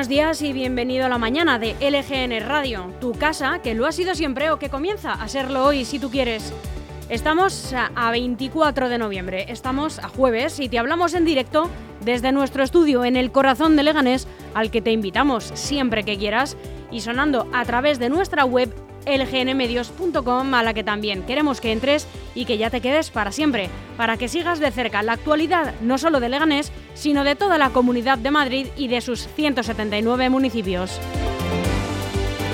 Buenos días y bienvenido a la mañana de LGN Radio, tu casa que lo ha sido siempre o que comienza a serlo hoy si tú quieres. Estamos a 24 de noviembre, estamos a jueves y te hablamos en directo desde nuestro estudio en el corazón de Leganés, al que te invitamos siempre que quieras y sonando a través de nuestra web lgnmedios.com a la que también queremos que entres y que ya te quedes para siempre, para que sigas de cerca la actualidad no solo de Leganés, sino de toda la comunidad de Madrid y de sus 179 municipios.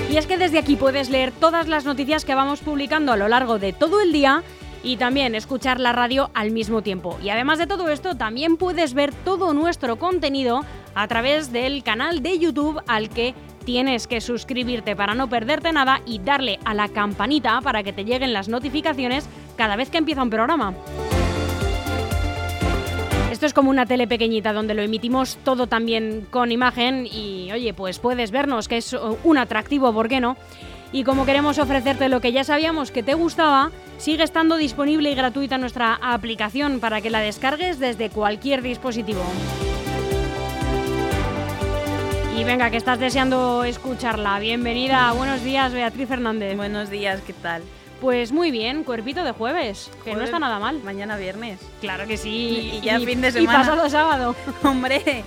Y es que desde aquí puedes leer todas las noticias que vamos publicando a lo largo de todo el día y también escuchar la radio al mismo tiempo. Y además de todo esto, también puedes ver todo nuestro contenido a través del canal de YouTube al que tienes que suscribirte para no perderte nada y darle a la campanita para que te lleguen las notificaciones cada vez que empieza un programa. Esto es como una tele pequeñita donde lo emitimos todo también con imagen y oye, pues puedes vernos, que es un atractivo, ¿por qué no? Y como queremos ofrecerte lo que ya sabíamos que te gustaba, sigue estando disponible y gratuita nuestra aplicación para que la descargues desde cualquier dispositivo. Y venga, que estás deseando escucharla. Bienvenida, buenos días, Beatriz Fernández. Buenos días, ¿qué tal? Pues muy bien, cuerpito de jueves, que no está nada mal. Mañana viernes. Claro que sí. Y, ya fin de semana. Y pasado sábado. Hombre.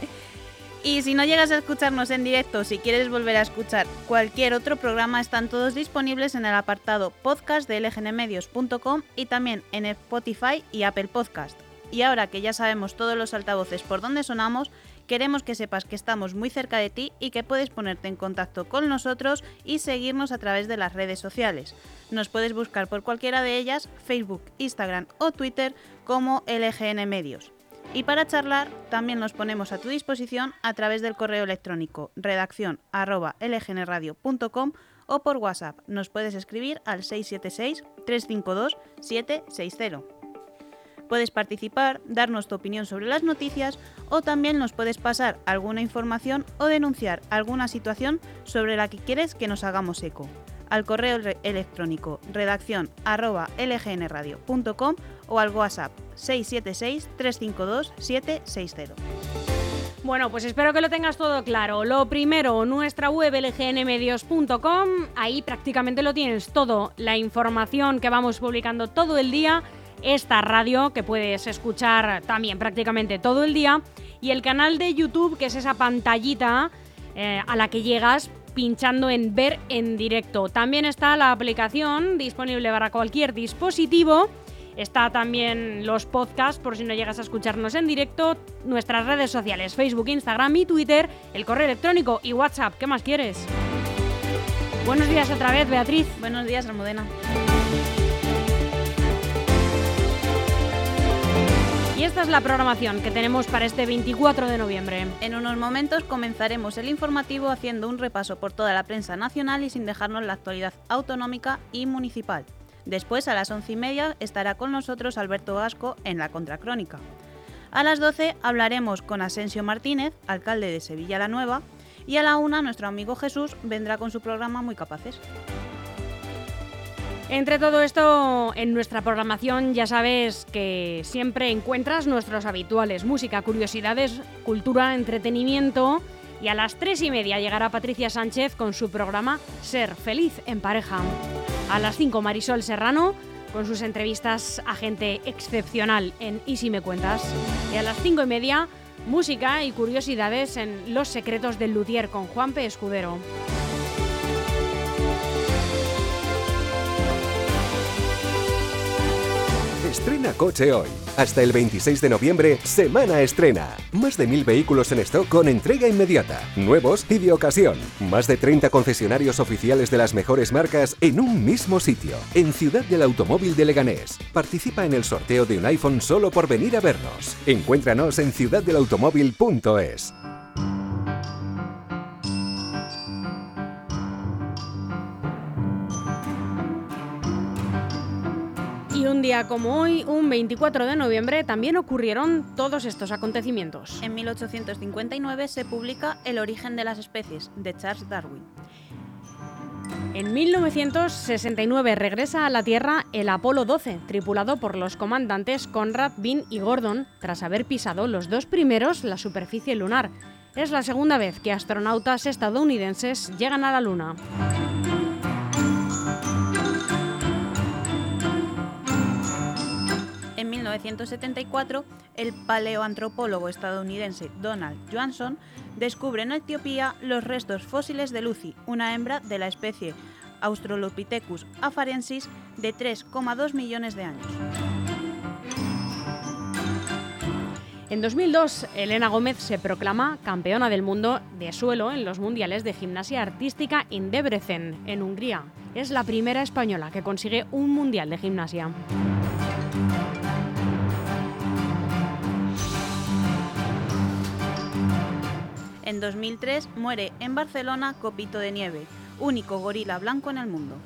Y si no llegas a escucharnos en directo, si quieres volver a escuchar cualquier otro programa, están todos disponibles en el apartado podcast de lgnmedios.com y también en Spotify y Apple Podcast. Y ahora que ya sabemos todos los altavoces por donde sonamos, Queremos que sepas que estamos muy cerca de ti y que puedes ponerte en contacto con nosotros y seguirnos a través de las redes sociales. Nos puedes buscar por cualquiera de ellas, Facebook, Instagram o Twitter como LGN Medios. Y para charlar, también nos ponemos a tu disposición a través del correo electrónico redacción lgnradio.com o por WhatsApp. Nos puedes escribir al 676 352 760. Puedes participar, darnos tu opinión sobre las noticias o también nos puedes pasar alguna información o denunciar alguna situación sobre la que quieres que nos hagamos eco. Al correo electrónico redacción lgnradio.com o al WhatsApp 676-352-760. Bueno, pues espero que lo tengas todo claro. Lo primero, nuestra web lgnmedios.com, ahí prácticamente lo tienes todo, la información que vamos publicando todo el día esta radio que puedes escuchar también prácticamente todo el día y el canal de YouTube que es esa pantallita eh, a la que llegas pinchando en ver en directo. También está la aplicación disponible para cualquier dispositivo. Está también los podcasts por si no llegas a escucharnos en directo, nuestras redes sociales, Facebook, Instagram y Twitter, el correo electrónico y WhatsApp. ¿Qué más quieres? Buenos días otra vez, Beatriz. Buenos días, Almudena. Y esta es la programación que tenemos para este 24 de noviembre. En unos momentos comenzaremos el informativo haciendo un repaso por toda la prensa nacional y sin dejarnos la actualidad autonómica y municipal. Después, a las once y media, estará con nosotros Alberto Gasco en la Contracrónica. A las 12 hablaremos con Asensio Martínez, alcalde de Sevilla la Nueva, y a la una nuestro amigo Jesús vendrá con su programa Muy Capaces. Entre todo esto, en nuestra programación ya sabes que siempre encuentras nuestros habituales música, curiosidades, cultura, entretenimiento. Y a las tres y media llegará Patricia Sánchez con su programa Ser Feliz en Pareja. A las 5 Marisol Serrano con sus entrevistas a gente excepcional en Y si me cuentas. Y a las cinco y media, música y curiosidades en Los secretos del Luthier con Juan P. Escudero. Estrena coche hoy. Hasta el 26 de noviembre, semana estrena. Más de mil vehículos en stock con entrega inmediata. Nuevos y de ocasión. Más de 30 concesionarios oficiales de las mejores marcas en un mismo sitio. En Ciudad del Automóvil de Leganés. Participa en el sorteo de un iPhone solo por venir a vernos. Encuéntranos en ciudaddelautomóvil.es. Un día como hoy, un 24 de noviembre, también ocurrieron todos estos acontecimientos. En 1859 se publica El origen de las especies, de Charles Darwin. En 1969 regresa a la Tierra el Apolo 12, tripulado por los comandantes Conrad, Bean y Gordon, tras haber pisado los dos primeros la superficie lunar. Es la segunda vez que astronautas estadounidenses llegan a la Luna. 1974, el paleoantropólogo estadounidense Donald Johnson descubre en Etiopía los restos fósiles de Lucy, una hembra de la especie Australopithecus afarensis de 3,2 millones de años. En 2002, Elena Gómez se proclama campeona del mundo de suelo en los Mundiales de Gimnasia Artística en Debrecen, en Hungría. Es la primera española que consigue un Mundial de Gimnasia. En 2003 muere en Barcelona Copito de Nieve, único gorila blanco en el mundo.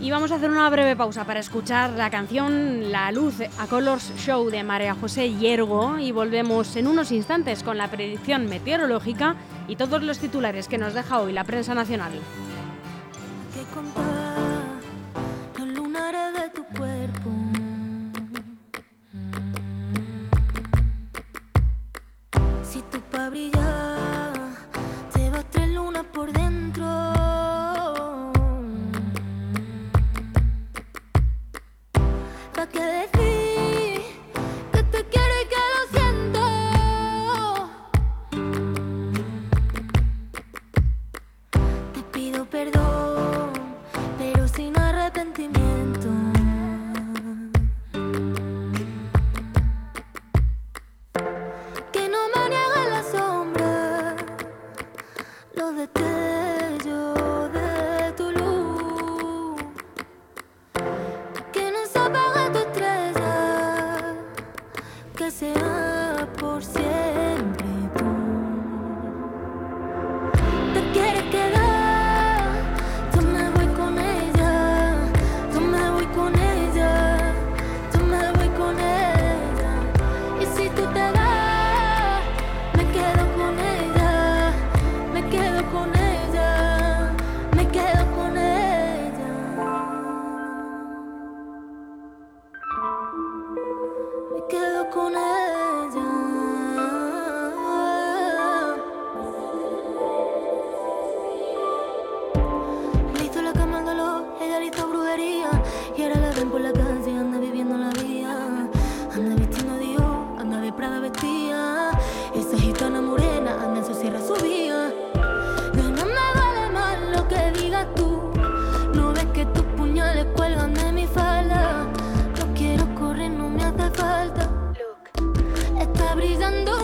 Y vamos a hacer una breve pausa para escuchar la canción La Luz a Colors Show de María José Hiergo y volvemos en unos instantes con la predicción meteorológica y todos los titulares que nos deja hoy la prensa nacional. Brillando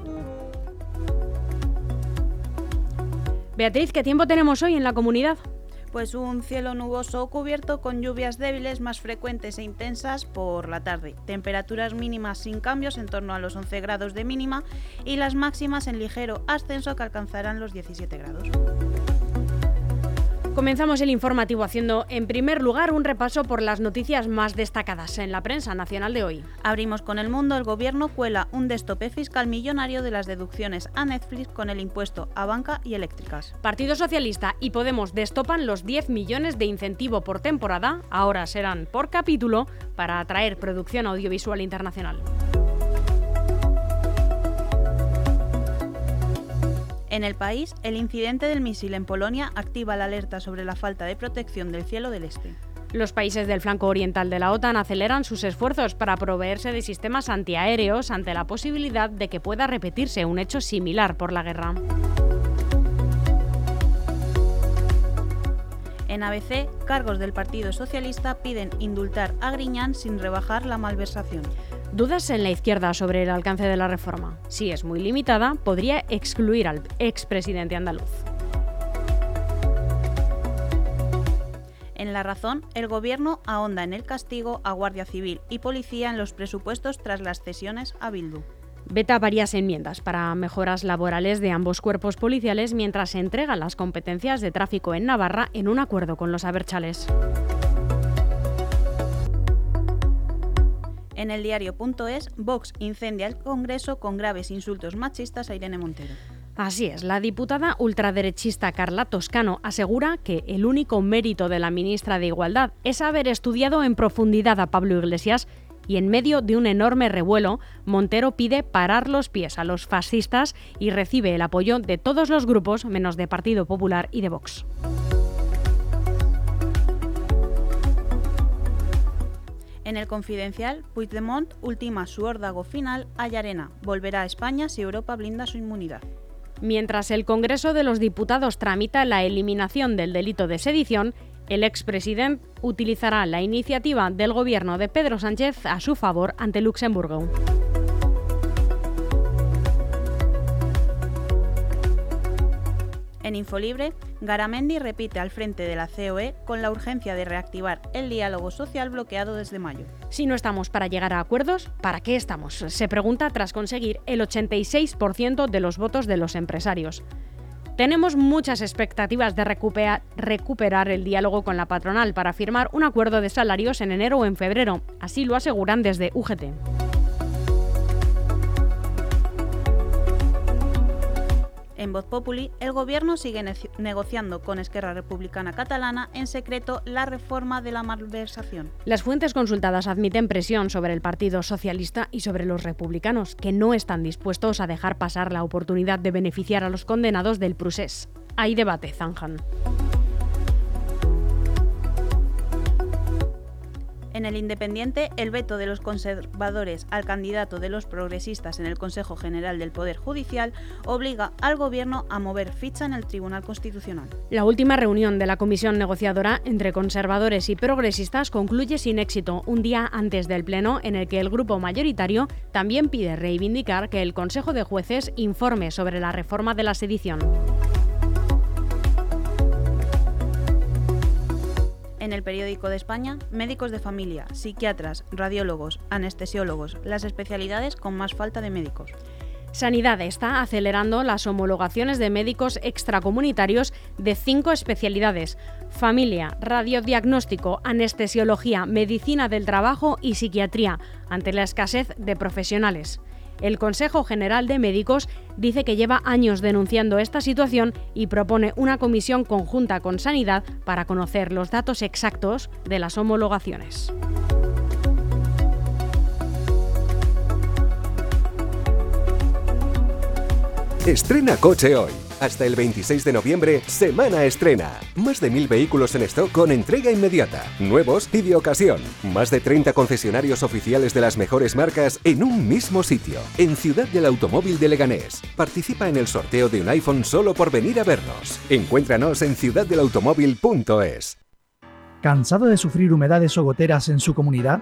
Beatriz, ¿qué tiempo tenemos hoy en la comunidad? Pues un cielo nuboso cubierto con lluvias débiles más frecuentes e intensas por la tarde. Temperaturas mínimas sin cambios en torno a los 11 grados de mínima y las máximas en ligero ascenso que alcanzarán los 17 grados. Comenzamos el informativo haciendo, en primer lugar, un repaso por las noticias más destacadas en la prensa nacional de hoy. Abrimos con el mundo. El gobierno cuela un destope fiscal millonario de las deducciones a Netflix con el impuesto a banca y eléctricas. Partido Socialista y Podemos destopan los 10 millones de incentivo por temporada, ahora serán por capítulo, para atraer producción audiovisual internacional. En el país, el incidente del misil en Polonia activa la alerta sobre la falta de protección del cielo del este. Los países del flanco oriental de la OTAN aceleran sus esfuerzos para proveerse de sistemas antiaéreos ante la posibilidad de que pueda repetirse un hecho similar por la guerra. En ABC, cargos del Partido Socialista piden indultar a Griñán sin rebajar la malversación. Dudas en la izquierda sobre el alcance de la reforma. Si es muy limitada, podría excluir al expresidente andaluz. En La Razón, el Gobierno ahonda en el castigo a Guardia Civil y Policía en los presupuestos tras las cesiones a Bildu. Veta varias enmiendas para mejoras laborales de ambos cuerpos policiales mientras se entregan las competencias de tráfico en Navarra en un acuerdo con los Aberchales. En el diario.es, Vox incendia el Congreso con graves insultos machistas a Irene Montero. Así es, la diputada ultraderechista Carla Toscano asegura que el único mérito de la ministra de Igualdad es haber estudiado en profundidad a Pablo Iglesias y en medio de un enorme revuelo, Montero pide parar los pies a los fascistas y recibe el apoyo de todos los grupos menos de Partido Popular y de Vox. En el confidencial, Puigdemont ultima su órdago final a Llarena. Volverá a España si Europa blinda su inmunidad. Mientras el Congreso de los Diputados tramita la eliminación del delito de sedición, el expresidente utilizará la iniciativa del gobierno de Pedro Sánchez a su favor ante Luxemburgo. En Infolibre, Garamendi repite al frente de la COE con la urgencia de reactivar el diálogo social bloqueado desde mayo. Si no estamos para llegar a acuerdos, ¿para qué estamos? Se pregunta tras conseguir el 86% de los votos de los empresarios. Tenemos muchas expectativas de recuperar el diálogo con la patronal para firmar un acuerdo de salarios en enero o en febrero, así lo aseguran desde UGT. En Voz Populi, el gobierno sigue negociando con Esquerra Republicana Catalana en secreto la reforma de la malversación. Las fuentes consultadas admiten presión sobre el Partido Socialista y sobre los republicanos, que no están dispuestos a dejar pasar la oportunidad de beneficiar a los condenados del procés. Hay debate, zanjan. En el Independiente, el veto de los conservadores al candidato de los progresistas en el Consejo General del Poder Judicial obliga al Gobierno a mover ficha en el Tribunal Constitucional. La última reunión de la comisión negociadora entre conservadores y progresistas concluye sin éxito un día antes del Pleno en el que el grupo mayoritario también pide reivindicar que el Consejo de Jueces informe sobre la reforma de la sedición. En el periódico de España, médicos de familia, psiquiatras, radiólogos, anestesiólogos, las especialidades con más falta de médicos. Sanidad está acelerando las homologaciones de médicos extracomunitarios de cinco especialidades, familia, radiodiagnóstico, anestesiología, medicina del trabajo y psiquiatría, ante la escasez de profesionales. El Consejo General de Médicos dice que lleva años denunciando esta situación y propone una comisión conjunta con Sanidad para conocer los datos exactos de las homologaciones. Estrena coche hoy. Hasta el 26 de noviembre, Semana Estrena. Más de mil vehículos en stock con entrega inmediata. Nuevos y de ocasión. Más de 30 concesionarios oficiales de las mejores marcas en un mismo sitio. En Ciudad del Automóvil de Leganés. Participa en el sorteo de un iPhone solo por venir a vernos. Encuéntranos en ciudaddelautomóvil.es. ¿Cansado de sufrir humedades o goteras en su comunidad?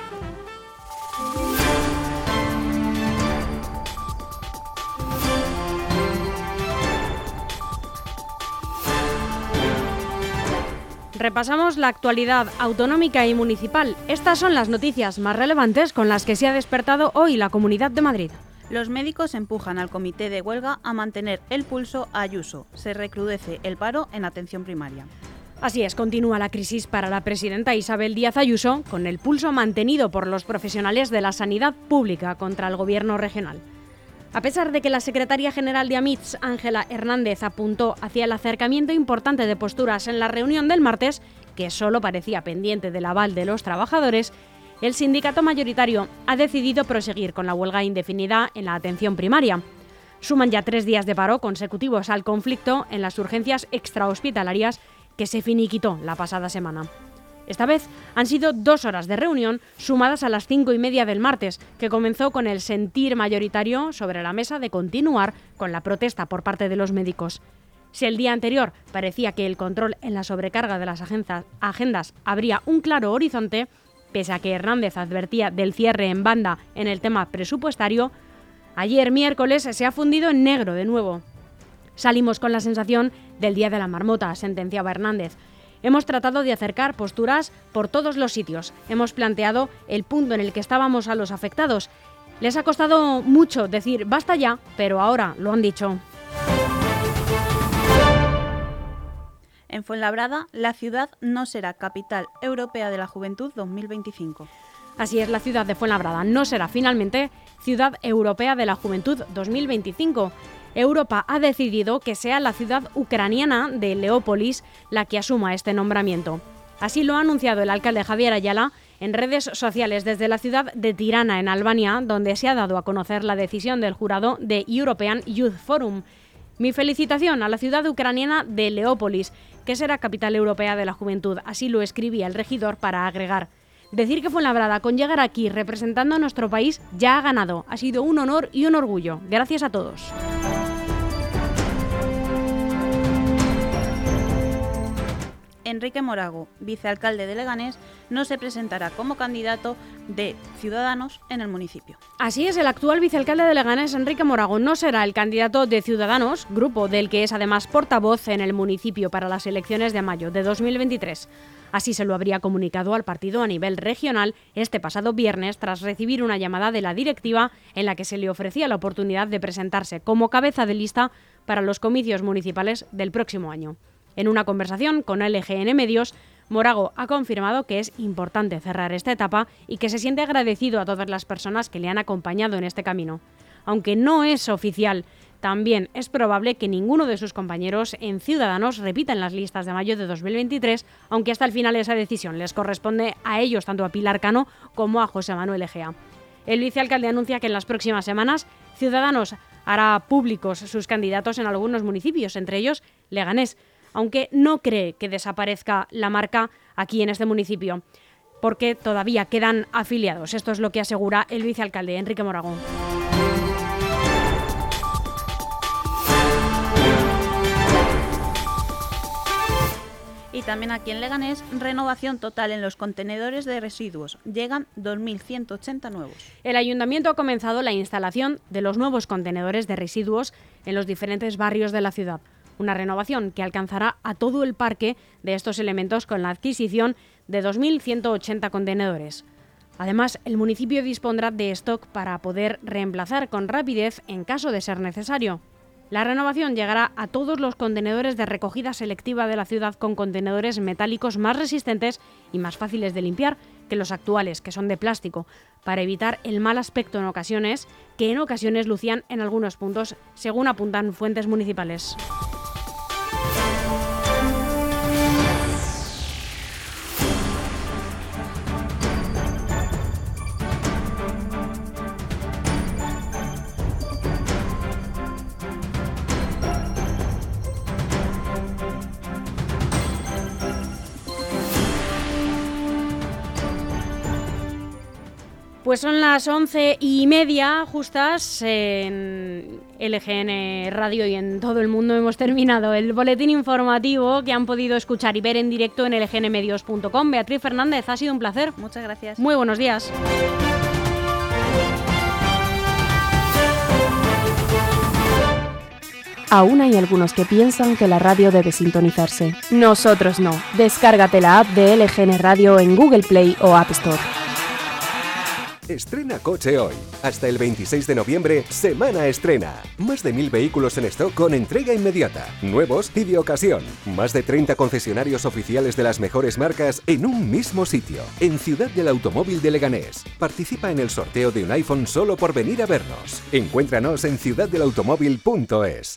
Repasamos la actualidad autonómica y municipal. Estas son las noticias más relevantes con las que se ha despertado hoy la Comunidad de Madrid. Los médicos empujan al comité de huelga a mantener el pulso a Ayuso. Se recrudece el paro en atención primaria. Así es, continúa la crisis para la presidenta Isabel Díaz Ayuso, con el pulso mantenido por los profesionales de la sanidad pública contra el gobierno regional. A pesar de que la secretaria general de AMITS, Ángela Hernández, apuntó hacia el acercamiento importante de posturas en la reunión del martes, que solo parecía pendiente del aval de los trabajadores, el sindicato mayoritario ha decidido proseguir con la huelga indefinida en la atención primaria. Suman ya tres días de paro consecutivos al conflicto en las urgencias extrahospitalarias que se finiquitó la pasada semana. Esta vez han sido dos horas de reunión sumadas a las cinco y media del martes, que comenzó con el sentir mayoritario sobre la mesa de continuar con la protesta por parte de los médicos. Si el día anterior parecía que el control en la sobrecarga de las agendas habría un claro horizonte, pese a que Hernández advertía del cierre en banda en el tema presupuestario, ayer miércoles se ha fundido en negro de nuevo. Salimos con la sensación del día de la marmota, sentenciaba Hernández. Hemos tratado de acercar posturas por todos los sitios. Hemos planteado el punto en el que estábamos a los afectados. Les ha costado mucho decir basta ya, pero ahora lo han dicho. En Fuenlabrada, la ciudad no será capital europea de la juventud 2025. Así es, la ciudad de Fuenlabrada no será finalmente ciudad europea de la juventud 2025. Europa ha decidido que sea la ciudad ucraniana de Leópolis la que asuma este nombramiento. Así lo ha anunciado el alcalde Javier Ayala en redes sociales desde la ciudad de Tirana, en Albania, donde se ha dado a conocer la decisión del jurado de European Youth Forum. Mi felicitación a la ciudad ucraniana de Leópolis, que será capital europea de la juventud, así lo escribía el regidor para agregar. Decir que fue labrada con llegar aquí representando a nuestro país ya ha ganado. Ha sido un honor y un orgullo. Gracias a todos. Enrique Morago, vicealcalde de Leganés, no se presentará como candidato de Ciudadanos en el municipio. Así es, el actual vicealcalde de Leganés, Enrique Morago, no será el candidato de Ciudadanos, grupo del que es además portavoz en el municipio para las elecciones de mayo de 2023. Así se lo habría comunicado al partido a nivel regional este pasado viernes tras recibir una llamada de la directiva en la que se le ofrecía la oportunidad de presentarse como cabeza de lista para los comicios municipales del próximo año. En una conversación con LGN Medios, Morago ha confirmado que es importante cerrar esta etapa y que se siente agradecido a todas las personas que le han acompañado en este camino. Aunque no es oficial, también es probable que ninguno de sus compañeros en Ciudadanos repita en las listas de mayo de 2023, aunque hasta el final esa decisión les corresponde a ellos, tanto a Pilar Cano como a José Manuel Egea. El vicealcalde anuncia que en las próximas semanas Ciudadanos hará públicos sus candidatos en algunos municipios, entre ellos Leganés, aunque no cree que desaparezca la marca aquí en este municipio, porque todavía quedan afiliados. Esto es lo que asegura el vicealcalde Enrique Moragón. Y también aquí en Leganés, renovación total en los contenedores de residuos. Llegan 2.180 nuevos. El ayuntamiento ha comenzado la instalación de los nuevos contenedores de residuos en los diferentes barrios de la ciudad una renovación que alcanzará a todo el parque de estos elementos con la adquisición de 2.180 contenedores. Además, el municipio dispondrá de stock para poder reemplazar con rapidez en caso de ser necesario. La renovación llegará a todos los contenedores de recogida selectiva de la ciudad con contenedores metálicos más resistentes y más fáciles de limpiar que los actuales, que son de plástico, para evitar el mal aspecto en ocasiones, que en ocasiones lucían en algunos puntos, según apuntan fuentes municipales. Pues son las once y media justas en LGN Radio y en todo el mundo hemos terminado el boletín informativo que han podido escuchar y ver en directo en lgnmedios.com. Beatriz Fernández, ha sido un placer. Muchas gracias. Muy buenos días. Aún hay algunos que piensan que la radio debe sintonizarse. Nosotros no. Descárgate la app de LGN Radio en Google Play o App Store. Estrena coche hoy. Hasta el 26 de noviembre, semana estrena. Más de mil vehículos en stock con entrega inmediata. Nuevos y de ocasión. Más de 30 concesionarios oficiales de las mejores marcas en un mismo sitio. En Ciudad del Automóvil de Leganés. Participa en el sorteo de un iPhone solo por venir a vernos. Encuéntranos en ciudaddelautomóvil.es.